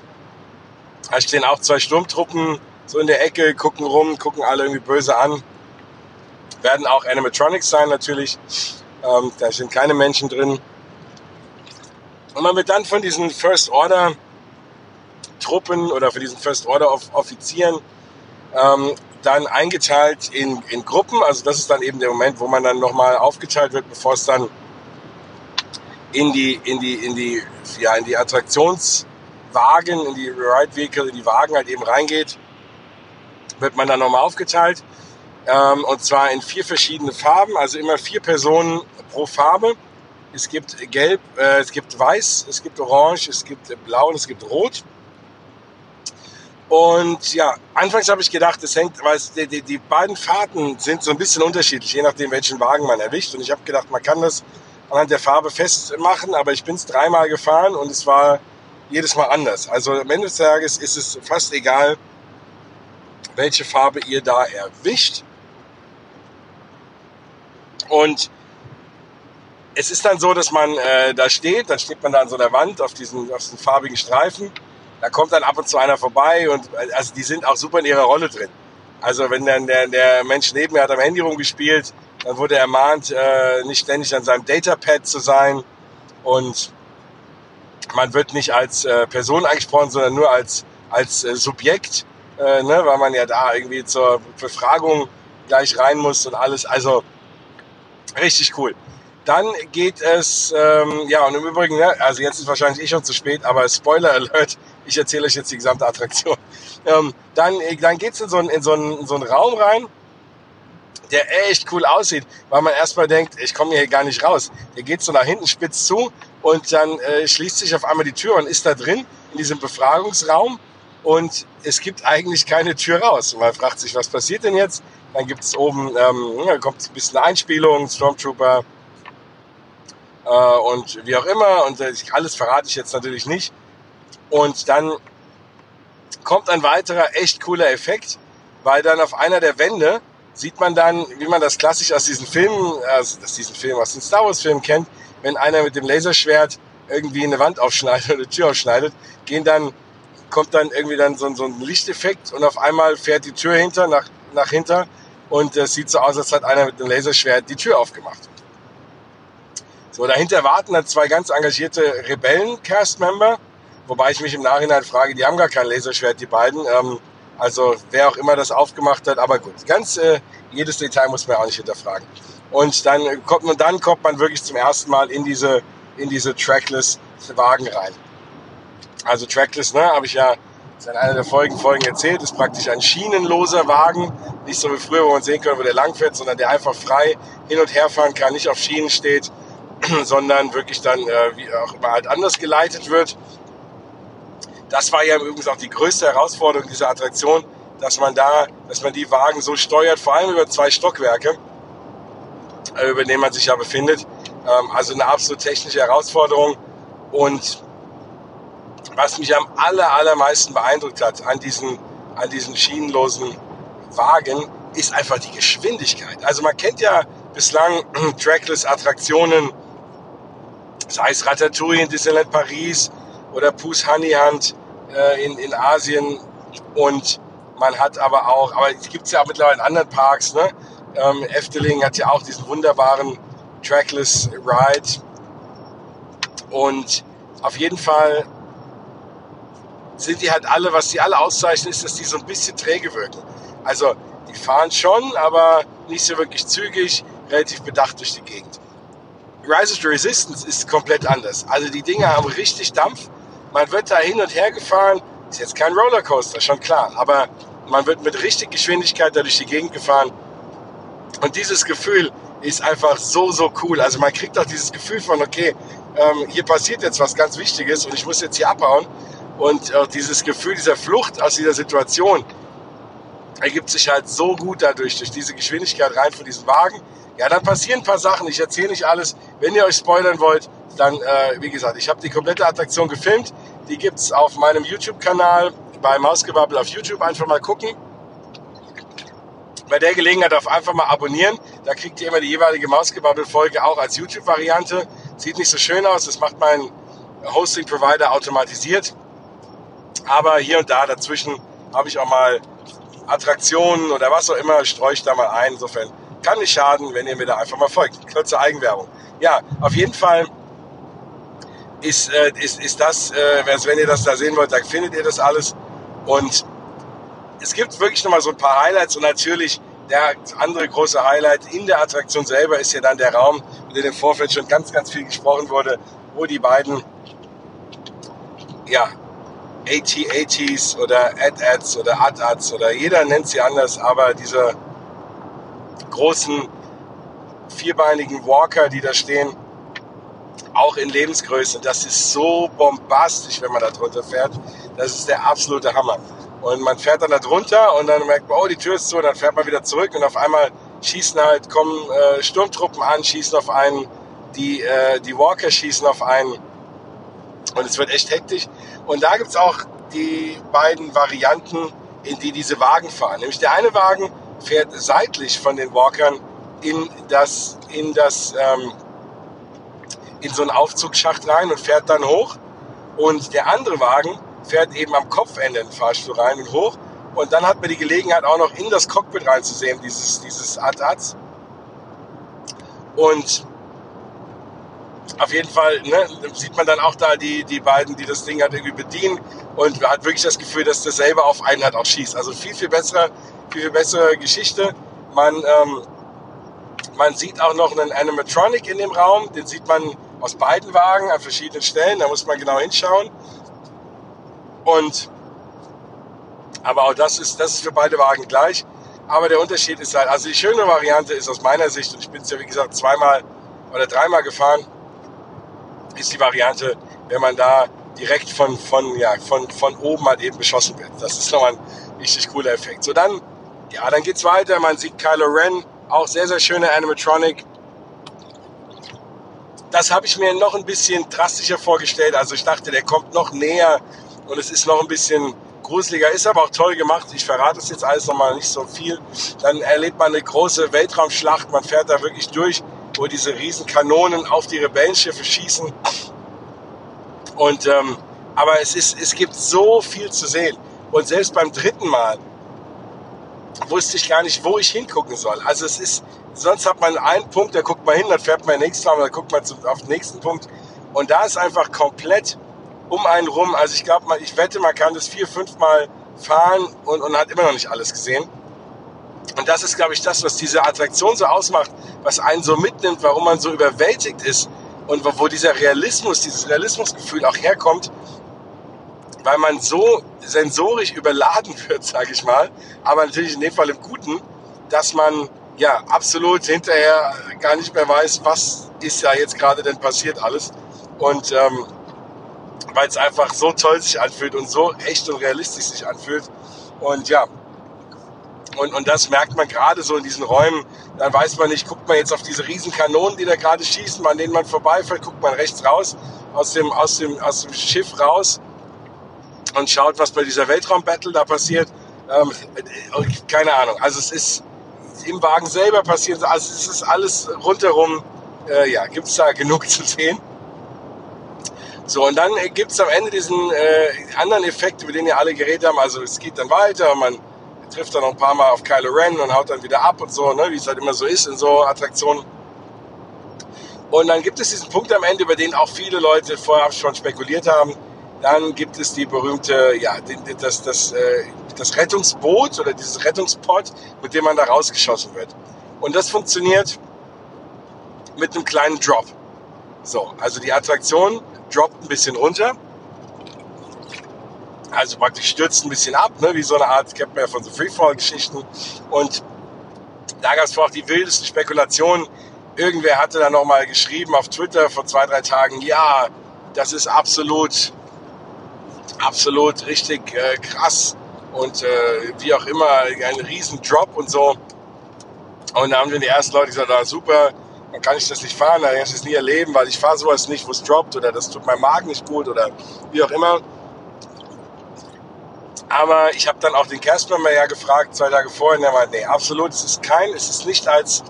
da stehen auch zwei Sturmtruppen so in der Ecke, gucken rum, gucken alle irgendwie böse an. Werden auch Animatronics sein natürlich. Ähm, da sind keine Menschen drin. Und man wird dann von diesen First Order Truppen oder von diesen First Order Offizieren ähm, dann eingeteilt in, in Gruppen. Also das ist dann eben der Moment, wo man dann nochmal aufgeteilt wird, bevor es dann in die, in die, in die, ja, in die Attraktionswagen, in die Ride Vehicle, in die Wagen halt eben reingeht, wird man dann nochmal aufgeteilt. Ähm, und zwar in vier verschiedene Farben, also immer vier Personen pro Farbe. Es gibt gelb, äh, es gibt weiß, es gibt orange, es gibt blau und es gibt rot. Und ja, anfangs habe ich gedacht, es hängt, weil es, die, die, die beiden Fahrten sind so ein bisschen unterschiedlich, je nachdem, welchen Wagen man erwischt. Und ich habe gedacht, man kann das anhand der Farbe festmachen, aber ich bin es dreimal gefahren und es war jedes Mal anders. Also am Ende des Tages ist es fast egal, welche Farbe ihr da erwischt. Und es ist dann so, dass man äh, da steht, dann steht man da an so einer Wand auf diesen, auf diesen farbigen Streifen. Da kommt dann ab und zu einer vorbei und also die sind auch super in ihrer Rolle drin. Also wenn dann der, der Mensch neben mir hat am Handy rumgespielt, dann wurde er ermahnt, äh, nicht ständig an seinem Datapad zu sein und man wird nicht als äh, Person angesprochen, sondern nur als, als äh, Subjekt, äh, ne, weil man ja da irgendwie zur Befragung gleich rein muss und alles. Also richtig cool. Dann geht es, ähm, ja, und im Übrigen, ne, also jetzt ist wahrscheinlich eh schon zu spät, aber Spoiler Alert, ich erzähle euch jetzt die gesamte Attraktion. Ähm, dann dann geht's in so, einen, in, so in so einen Raum rein, der echt cool aussieht, weil man erstmal denkt, ich komme hier gar nicht raus. Der geht so nach hinten spitz zu und dann äh, schließt sich auf einmal die Tür und ist da drin in diesem Befragungsraum und es gibt eigentlich keine Tür raus. Man fragt sich, was passiert denn jetzt? Dann gibt es oben, ähm, kommt ein bisschen Einspielung, Stormtrooper äh, und wie auch immer und äh, alles verrate ich jetzt natürlich nicht. Und dann kommt ein weiterer echt cooler Effekt, weil dann auf einer der Wände sieht man dann, wie man das klassisch aus diesen Filmen, also aus diesen Filmen, aus den Star Wars Filmen kennt, wenn einer mit dem Laserschwert irgendwie eine Wand aufschneidet oder eine Tür aufschneidet, gehen dann, kommt dann irgendwie dann so, so ein Lichteffekt und auf einmal fährt die Tür hinter, nach, nach hinter und es sieht so aus, als hat einer mit einem Laserschwert die Tür aufgemacht. So, dahinter warten dann zwei ganz engagierte Rebellen-Cast-Member, wobei ich mich im Nachhinein frage, die haben gar kein Laserschwert, die beiden. Ähm, also wer auch immer das aufgemacht hat, aber gut, ganz äh, jedes Detail muss man auch nicht hinterfragen. Und dann kommt man, dann kommt man wirklich zum ersten Mal in diese in diese Trackless Wagen rein. Also Trackless, ne, habe ich ja in einer der Folgen Folgen erzählt, ist praktisch ein schienenloser Wagen, nicht so wie früher, wo man sehen kann, wo der langfährt, sondern der einfach frei hin und her fahren kann, nicht auf Schienen steht, sondern wirklich dann äh, wie auch immer halt anders geleitet wird das war ja übrigens auch die größte Herausforderung dieser Attraktion, dass man da, dass man die Wagen so steuert, vor allem über zwei Stockwerke, äh, über denen man sich ja befindet. Ähm, also eine absolut technische Herausforderung. Und was mich am aller, allermeisten beeindruckt hat an diesen, an diesen schienenlosen Wagen, ist einfach die Geschwindigkeit. Also man kennt ja bislang Trackless-Attraktionen, sei es Ratatouille in Disneyland Paris oder Pus Honeyhand äh, in, in Asien und man hat aber auch, aber es gibt es ja auch mittlerweile in anderen Parks, ne? Ähm, Efteling hat ja auch diesen wunderbaren Trackless Ride und auf jeden Fall sind die halt alle, was die alle auszeichnen, ist, dass die so ein bisschen träge wirken. Also die fahren schon, aber nicht so wirklich zügig, relativ bedacht durch die Gegend. Rise of the Resistance ist komplett anders. Also die Dinger haben richtig Dampf man wird da hin und her gefahren. Ist jetzt kein Rollercoaster, schon klar. Aber man wird mit richtig Geschwindigkeit da durch die Gegend gefahren. Und dieses Gefühl ist einfach so, so cool. Also man kriegt auch dieses Gefühl von, okay, ähm, hier passiert jetzt was ganz Wichtiges und ich muss jetzt hier abhauen. Und äh, dieses Gefühl dieser Flucht aus dieser Situation ergibt sich halt so gut dadurch, durch diese Geschwindigkeit rein von diesem Wagen. Ja, dann passieren ein paar Sachen. Ich erzähle nicht alles. Wenn ihr euch spoilern wollt, dann, äh, wie gesagt, ich habe die komplette Attraktion gefilmt. Die gibt es auf meinem YouTube-Kanal bei Mausgebabbel auf YouTube. Einfach mal gucken. Bei der Gelegenheit auf einfach mal abonnieren. Da kriegt ihr immer die jeweilige Mausgebabbel-Folge auch als YouTube-Variante. Sieht nicht so schön aus. Das macht mein Hosting-Provider automatisiert. Aber hier und da dazwischen habe ich auch mal Attraktionen oder was auch immer, streue ich da mal ein. Insofern kann nicht schaden, wenn ihr mir da einfach mal folgt. Kurze Eigenwerbung. Ja, auf jeden Fall ist, äh, ist, ist das, äh, wenn ihr das da sehen wollt, dann findet ihr das alles. Und es gibt wirklich nochmal so ein paar Highlights und natürlich der andere große Highlight in der Attraktion selber ist ja dann der Raum, mit dem im Vorfeld schon ganz, ganz viel gesprochen wurde, wo die beiden, ja, AT-ATs oder AD-ADs oder AD-ADs oder jeder nennt sie anders, aber diese großen vierbeinigen Walker, die da stehen, auch in Lebensgröße. Das ist so bombastisch, wenn man da drunter fährt. Das ist der absolute Hammer. Und man fährt dann da drunter und dann merkt man, oh, die Tür ist zu, und dann fährt man wieder zurück und auf einmal schießen halt, kommen äh, Sturmtruppen an, schießen auf einen die, äh, die Walker schießen auf einen und es wird echt hektisch. Und da gibt es auch die beiden Varianten, in die diese Wagen fahren. Nämlich der eine Wagen fährt seitlich von den Walkern in das, in das, ähm, in so einen Aufzugsschacht rein und fährt dann hoch. Und der andere Wagen fährt eben am Kopfende in den Fahrstuhl rein und hoch. Und dann hat man die Gelegenheit auch noch in das Cockpit reinzusehen, dieses, dieses AT-ATS. Und auf jeden Fall ne, sieht man dann auch da die, die beiden, die das Ding halt irgendwie bedienen und hat wirklich das Gefühl, dass das selber auf einen halt auch schießt. Also viel, viel bessere, viel, viel bessere Geschichte. Man, ähm, man sieht auch noch einen Animatronic in dem Raum, den sieht man aus beiden Wagen an verschiedenen Stellen, da muss man genau hinschauen. Und aber auch das ist, das ist für beide Wagen gleich. Aber der Unterschied ist halt, also die schöne Variante ist aus meiner Sicht, und ich bin es ja wie gesagt zweimal oder dreimal gefahren, ist die Variante, wenn man da direkt von, von, ja, von, von oben halt eben beschossen wird. Das ist nochmal ein richtig cooler Effekt. So, dann, ja, dann geht's weiter. Man sieht Kylo Ren, auch sehr, sehr schöne Animatronic. Das habe ich mir noch ein bisschen drastischer vorgestellt. Also ich dachte, der kommt noch näher und es ist noch ein bisschen gruseliger, ist aber auch toll gemacht. Ich verrate es jetzt alles nochmal nicht so viel. Dann erlebt man eine große Weltraumschlacht. Man fährt da wirklich durch wo diese riesen Kanonen auf die Rebellenschiffe schießen. Und, ähm, aber es, ist, es gibt so viel zu sehen. Und selbst beim dritten Mal wusste ich gar nicht, wo ich hingucken soll. Also es ist, sonst hat man einen Punkt, da guckt man hin, dann fährt man den nächsten Mal, dann guckt man auf den nächsten Punkt. Und da ist einfach komplett um einen rum. Also ich glaube, ich wette, man kann das vier, fünf Mal fahren und, und hat immer noch nicht alles gesehen. Und das ist, glaube ich, das, was diese Attraktion so ausmacht, was einen so mitnimmt, warum man so überwältigt ist und wo, wo dieser Realismus, dieses Realismusgefühl auch herkommt, weil man so sensorisch überladen wird, sage ich mal, aber natürlich in dem Fall im Guten, dass man ja absolut hinterher gar nicht mehr weiß, was ist ja jetzt gerade denn passiert alles. Und ähm, weil es einfach so toll sich anfühlt und so echt und realistisch sich anfühlt. Und ja, und, und das merkt man gerade so in diesen Räumen. Dann weiß man nicht, guckt man jetzt auf diese riesen Kanonen, die da gerade schießen, an denen man vorbeifährt, guckt man rechts raus, aus dem, aus dem, aus dem Schiff raus und schaut, was bei dieser Weltraumbattle da passiert. Ähm, keine Ahnung. Also es ist im Wagen selber passiert, also es ist alles rundherum, äh, ja, gibt es da genug zu sehen. So, und dann gibt es am Ende diesen äh, anderen Effekt, über den ihr alle geredet haben. Also es geht dann weiter und man trifft dann noch ein paar Mal auf Kylo Ren und haut dann wieder ab und so, ne, wie es halt immer so ist in so Attraktionen. Und dann gibt es diesen Punkt am Ende, über den auch viele Leute vorher schon spekuliert haben. Dann gibt es die berühmte, ja, das, das, äh, das Rettungsboot oder dieses Rettungspot, mit dem man da rausgeschossen wird. Und das funktioniert mit einem kleinen Drop. So, also die Attraktion droppt ein bisschen runter also praktisch stürzt ein bisschen ab, ne, wie so eine Art, kennt man von so Freefall-Geschichten. Und da gab es auch die wildesten Spekulationen. Irgendwer hatte dann nochmal geschrieben auf Twitter vor zwei, drei Tagen, ja, das ist absolut, absolut richtig äh, krass und äh, wie auch immer, ein riesen Drop und so. Und da haben wir die ersten Leute gesagt, ah, super, dann kann ich das nicht fahren, dann kann ich das nie erleben, weil ich fahre sowas nicht, wo es droppt oder das tut meinem Magen nicht gut oder wie auch immer. Aber ich habe dann auch den Casper mal ja gefragt, zwei Tage vorher, und er meinte, nee, absolut, es ist kein, es ist nicht als,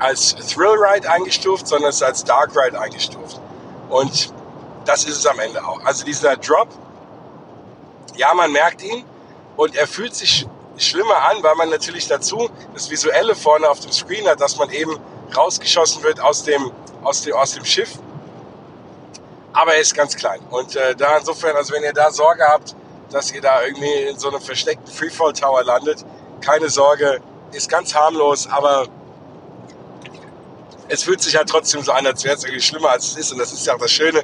als Thrill Ride eingestuft, sondern es ist als Dark Ride eingestuft. Und das ist es am Ende auch. Also dieser Drop, ja, man merkt ihn und er fühlt sich schlimmer an, weil man natürlich dazu das Visuelle vorne auf dem Screen hat, dass man eben rausgeschossen wird aus dem, aus dem, aus dem Schiff. Aber er ist ganz klein. Und äh, da insofern, also wenn ihr da Sorge habt, dass ihr da irgendwie in so einem versteckten Freefall Tower landet. Keine Sorge, ist ganz harmlos, aber es fühlt sich halt trotzdem so an, als wäre es irgendwie schlimmer als es ist. Und das ist ja auch das Schöne.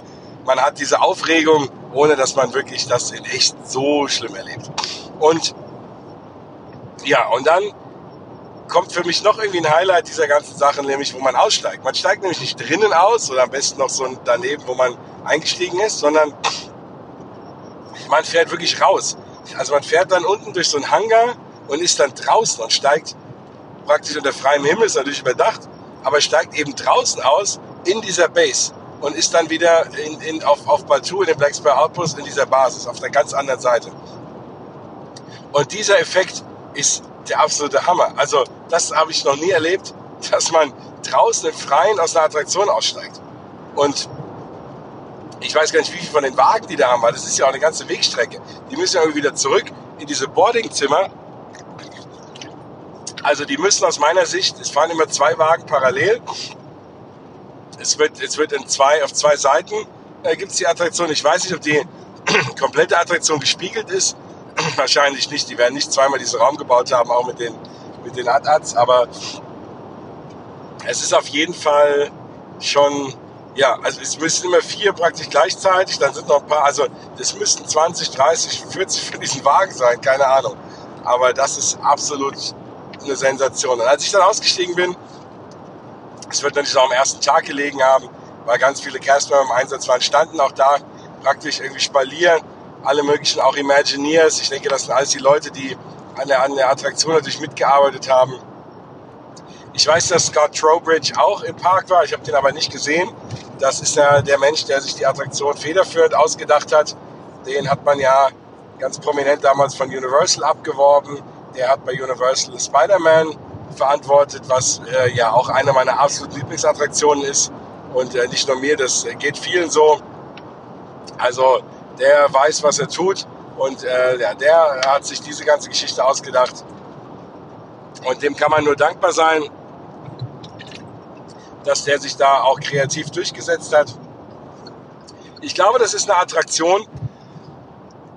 Man hat diese Aufregung, ohne dass man wirklich das in echt so schlimm erlebt. Und ja, und dann kommt für mich noch irgendwie ein Highlight dieser ganzen Sache, nämlich wo man aussteigt. Man steigt nämlich nicht drinnen aus oder am besten noch so daneben, wo man eingestiegen ist, sondern man fährt wirklich raus. Also man fährt dann unten durch so einen Hangar und ist dann draußen und steigt praktisch unter freiem Himmel, ist natürlich überdacht, aber steigt eben draußen aus in dieser Base und ist dann wieder in, in, auf, auf Batu in dem Black Spire Outpost in dieser Basis auf der ganz anderen Seite. Und dieser Effekt ist der absolute Hammer. Also das habe ich noch nie erlebt, dass man draußen im Freien aus einer Attraktion aussteigt. Und ich weiß gar nicht, wie viel von den Wagen die da haben, weil das ist ja auch eine ganze Wegstrecke. Die müssen ja irgendwie wieder zurück in diese Boardingzimmer. Also die müssen aus meiner Sicht, es fahren immer zwei Wagen parallel. Es wird, es wird in zwei, auf zwei Seiten äh, gibt es die Attraktion. Ich weiß nicht, ob die komplette Attraktion gespiegelt ist. Wahrscheinlich nicht. Die werden nicht zweimal diesen Raum gebaut haben, auch mit den, mit den AT-ATs. Aber es ist auf jeden Fall schon ja, also es müssen immer vier praktisch gleichzeitig, dann sind noch ein paar, also das müssten 20, 30, 40 für diesen Wagen sein, keine Ahnung. Aber das ist absolut eine Sensation. Und als ich dann ausgestiegen bin, es wird natürlich auch am ersten Tag gelegen haben, weil ganz viele Castmember im Einsatz waren, standen auch da praktisch irgendwie spalieren, alle möglichen, auch Imagineers. Ich denke, das sind alles die Leute, die an der, an der Attraktion natürlich mitgearbeitet haben. Ich weiß, dass Scott Trowbridge auch im Park war, ich habe den aber nicht gesehen. Das ist ja der Mensch, der sich die Attraktion federführend ausgedacht hat. Den hat man ja ganz prominent damals von Universal abgeworben. Der hat bei Universal Spider-Man verantwortet, was äh, ja auch eine meiner absoluten Lieblingsattraktionen ist. Und äh, nicht nur mir, das geht vielen so. Also der weiß, was er tut. Und äh, ja, der hat sich diese ganze Geschichte ausgedacht. Und dem kann man nur dankbar sein dass der sich da auch kreativ durchgesetzt hat. Ich glaube, das ist eine Attraktion,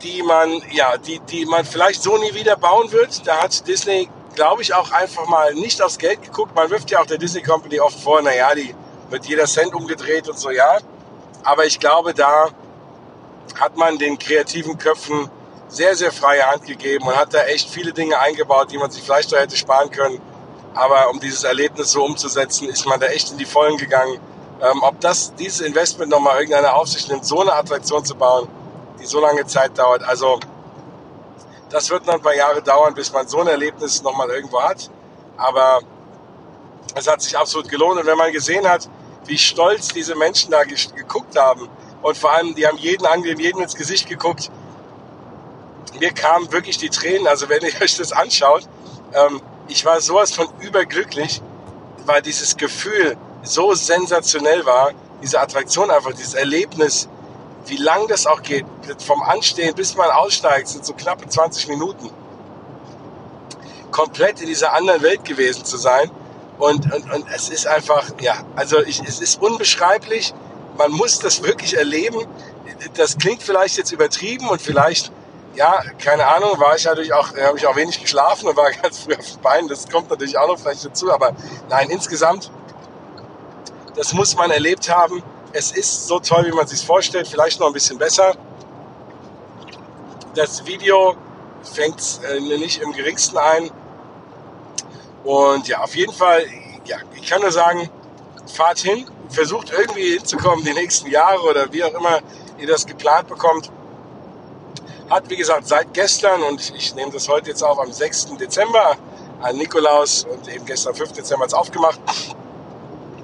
die man, ja, die, die man vielleicht so nie wieder bauen wird. Da hat Disney, glaube ich, auch einfach mal nicht aufs Geld geguckt. Man wirft ja auch der Disney Company oft vor, naja, die wird jeder Cent umgedreht und so, ja. Aber ich glaube, da hat man den kreativen Köpfen sehr, sehr freie Hand gegeben und hat da echt viele Dinge eingebaut, die man sich vielleicht doch hätte sparen können. Aber um dieses Erlebnis so umzusetzen, ist man da echt in die Vollen gegangen. Ähm, ob das, dieses Investment nochmal irgendeine Aufsicht nimmt, so eine Attraktion zu bauen, die so lange Zeit dauert. Also, das wird noch ein paar Jahre dauern, bis man so ein Erlebnis nochmal irgendwo hat. Aber es hat sich absolut gelohnt. Und wenn man gesehen hat, wie stolz diese Menschen da geguckt haben, und vor allem, die haben jeden angegeben, jeden ins Gesicht geguckt, mir kamen wirklich die Tränen. Also, wenn ihr euch das anschaut, ähm, ich war sowas von überglücklich, weil dieses Gefühl so sensationell war, diese Attraktion einfach, dieses Erlebnis, wie lang das auch geht, vom Anstehen bis man aussteigt, sind so knappe 20 Minuten. Komplett in dieser anderen Welt gewesen zu sein. Und, und, und es ist einfach, ja, also ich, es ist unbeschreiblich. Man muss das wirklich erleben. Das klingt vielleicht jetzt übertrieben und vielleicht ja, keine Ahnung, war ich natürlich auch, habe ich auch wenig geschlafen und war ganz früh auf den Beinen. Das kommt natürlich auch noch vielleicht dazu, aber nein, insgesamt, das muss man erlebt haben. Es ist so toll, wie man sich vorstellt, vielleicht noch ein bisschen besser. Das Video fängt äh, nicht im geringsten ein. Und ja, auf jeden Fall, ja, ich kann nur sagen, fahrt hin, versucht irgendwie hinzukommen die nächsten Jahre oder wie auch immer ihr das geplant bekommt hat, wie gesagt, seit gestern und ich nehme das heute jetzt auf am 6. Dezember an Nikolaus und eben gestern 5. Dezember es aufgemacht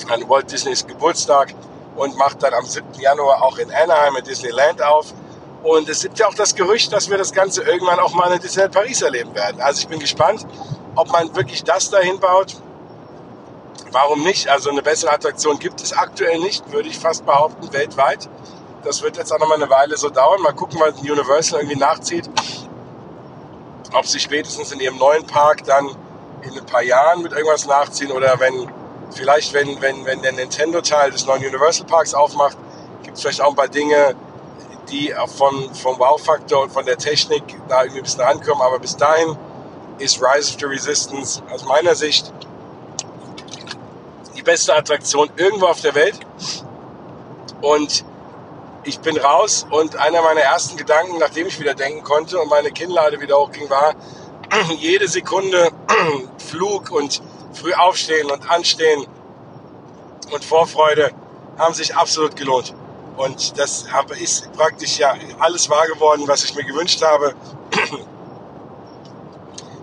an Walt Disneys Geburtstag und macht dann am 7. Januar auch in Anaheim in Disneyland auf. Und es gibt ja auch das Gerücht, dass wir das Ganze irgendwann auch mal in Disneyland Paris erleben werden. Also ich bin gespannt, ob man wirklich das dahin baut. Warum nicht? Also eine bessere Attraktion gibt es aktuell nicht, würde ich fast behaupten, weltweit. Das wird jetzt auch noch mal eine Weile so dauern. Mal gucken, was Universal irgendwie nachzieht. Ob sie spätestens in ihrem neuen Park dann in ein paar Jahren mit irgendwas nachziehen oder wenn, vielleicht wenn, wenn, wenn der Nintendo-Teil des neuen Universal Parks aufmacht, gibt es vielleicht auch ein paar Dinge, die von, vom Wow-Faktor und von der Technik da irgendwie ein bisschen rankommen. Aber bis dahin ist Rise of the Resistance aus meiner Sicht die beste Attraktion irgendwo auf der Welt. Und ich bin raus und einer meiner ersten Gedanken, nachdem ich wieder denken konnte und meine Kinnlade wieder hochging, war, jede Sekunde Flug und früh aufstehen und anstehen und Vorfreude haben sich absolut gelohnt. Und das ist praktisch ja alles wahr geworden, was ich mir gewünscht habe.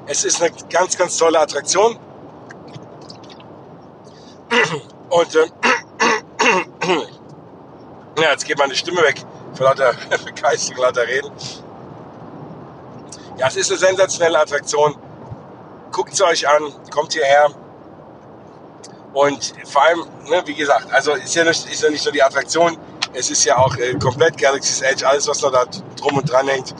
Es ist eine ganz, ganz tolle Attraktion. Und äh, ja, jetzt geht meine Stimme weg vor lauter Begeisterung, lauter Reden. Ja, es ist eine sensationelle Attraktion. Guckt sie euch an, kommt hierher. Und vor allem, ne, wie gesagt, also ist ja, nicht, ist ja nicht nur die Attraktion, es ist ja auch äh, komplett Galaxy's Edge, alles was da drum und dran hängt.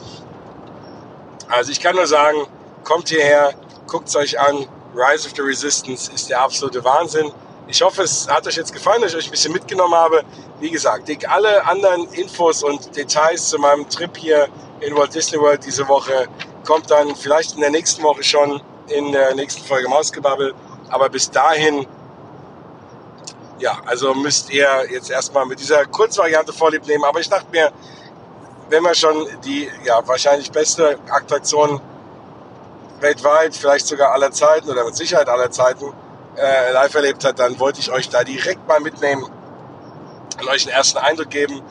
Also ich kann nur sagen, kommt hierher, guckt es euch an. Rise of the Resistance ist der absolute Wahnsinn. Ich hoffe, es hat euch jetzt gefallen, dass ich euch ein bisschen mitgenommen habe. Wie gesagt, alle anderen Infos und Details zu meinem Trip hier in Walt Disney World diese Woche kommt dann vielleicht in der nächsten Woche schon in der nächsten Folge Mausgebabbel. Aber bis dahin, ja, also müsst ihr jetzt erstmal mit dieser Kurzvariante vorlieb nehmen. Aber ich dachte mir, wenn man schon die ja, wahrscheinlich beste Attraktion weltweit, vielleicht sogar aller Zeiten oder mit Sicherheit aller Zeiten äh, live erlebt hat, dann wollte ich euch da direkt mal mitnehmen und euch einen ersten Eindruck geben.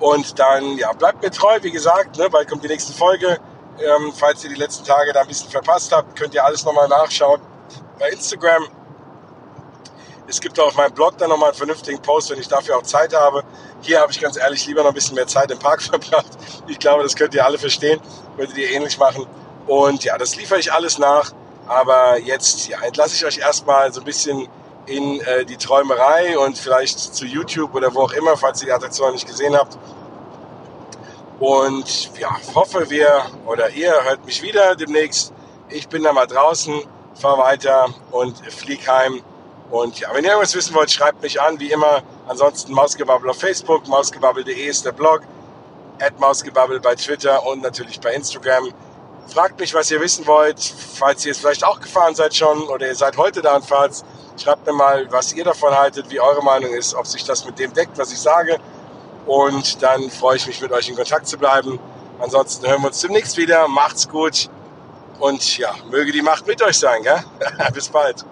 Und dann, ja, bleibt mir treu, wie gesagt, ne, bald kommt die nächste Folge. Ähm, falls ihr die letzten Tage da ein bisschen verpasst habt, könnt ihr alles nochmal nachschauen bei Instagram. Es gibt auch auf meinem Blog dann nochmal einen vernünftigen Post, wenn ich dafür auch Zeit habe. Hier habe ich ganz ehrlich lieber noch ein bisschen mehr Zeit im Park verbracht. Ich glaube, das könnt ihr alle verstehen, würdet ihr ähnlich machen. Und ja, das liefere ich alles nach. Aber jetzt ja, entlasse ich euch erstmal so ein bisschen in äh, die Träumerei und vielleicht zu YouTube oder wo auch immer, falls ihr die Attraktion nicht gesehen habt. Und ja, hoffe wir oder ihr hört mich wieder demnächst. Ich bin da mal draußen, fahre weiter und flieg heim. Und ja, wenn ihr irgendwas wissen wollt, schreibt mich an, wie immer. Ansonsten Mausgebabbel auf Facebook, mausgebabbel.de ist der Blog, at Mausgebabbel bei Twitter und natürlich bei Instagram. Fragt mich, was ihr wissen wollt, falls ihr es vielleicht auch gefahren seid schon oder ihr seid heute da und fahrt. Schreibt mir mal, was ihr davon haltet, wie eure Meinung ist, ob sich das mit dem deckt, was ich sage. Und dann freue ich mich, mit euch in Kontakt zu bleiben. Ansonsten hören wir uns demnächst wieder. Macht's gut. Und ja, möge die Macht mit euch sein. Gell? Bis bald.